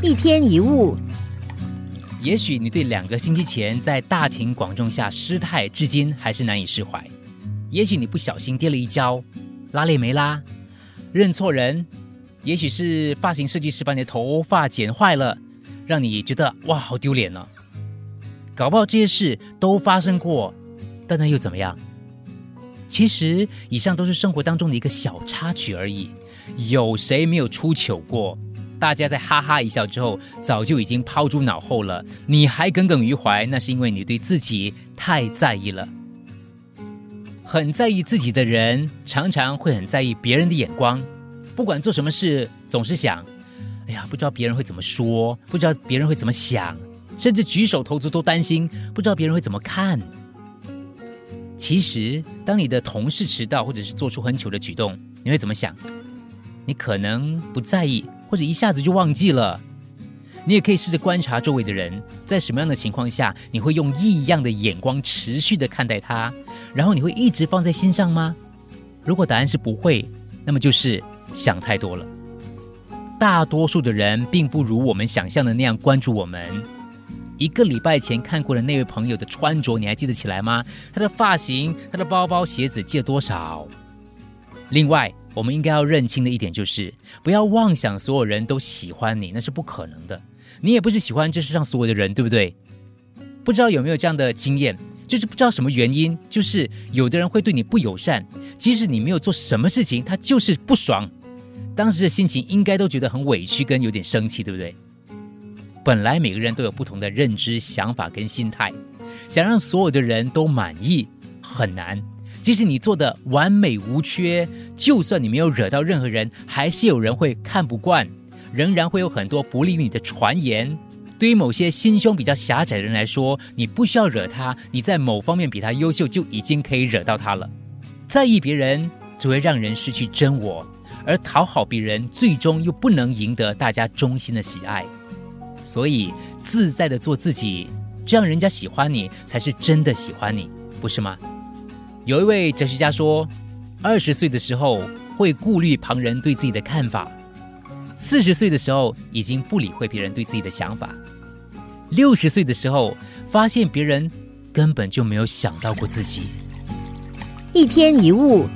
一天一物，也许你对两个星期前在大庭广众下失态，至今还是难以释怀。也许你不小心跌了一跤，拉链没拉，认错人。也许是发型设计师把你的头发剪坏了，让你觉得哇好丢脸呢。搞不好这些事都发生过，但那又怎么样？其实以上都是生活当中的一个小插曲而已。有谁没有出糗过？大家在哈哈一笑之后，早就已经抛诸脑后了。你还耿耿于怀，那是因为你对自己太在意了。很在意自己的人，常常会很在意别人的眼光。不管做什么事，总是想：哎呀，不知道别人会怎么说，不知道别人会怎么想，甚至举手投足都担心，不知道别人会怎么看。其实，当你的同事迟到，或者是做出很糗的举动，你会怎么想？你可能不在意。或者一下子就忘记了，你也可以试着观察周围的人，在什么样的情况下，你会用异样的眼光持续的看待他，然后你会一直放在心上吗？如果答案是不会，那么就是想太多了。大多数的人并不如我们想象的那样关注我们。一个礼拜前看过的那位朋友的穿着，你还记得起来吗？他的发型、他的包包、鞋子借多少？另外。我们应该要认清的一点就是，不要妄想所有人都喜欢你，那是不可能的。你也不是喜欢这世上所有的人，对不对？不知道有没有这样的经验，就是不知道什么原因，就是有的人会对你不友善，即使你没有做什么事情，他就是不爽。当时的心情应该都觉得很委屈，跟有点生气，对不对？本来每个人都有不同的认知、想法跟心态，想让所有的人都满意很难。即使你做的完美无缺，就算你没有惹到任何人，还是有人会看不惯，仍然会有很多不利于你的传言。对于某些心胸比较狭窄的人来说，你不需要惹他，你在某方面比他优秀，就已经可以惹到他了。在意别人只会让人失去真我，而讨好别人最终又不能赢得大家衷心的喜爱。所以，自在的做自己，这样人家喜欢你，才是真的喜欢你，不是吗？有一位哲学家说，二十岁的时候会顾虑旁人对自己的看法，四十岁的时候已经不理会别人对自己的想法，六十岁的时候发现别人根本就没有想到过自己。一天一物。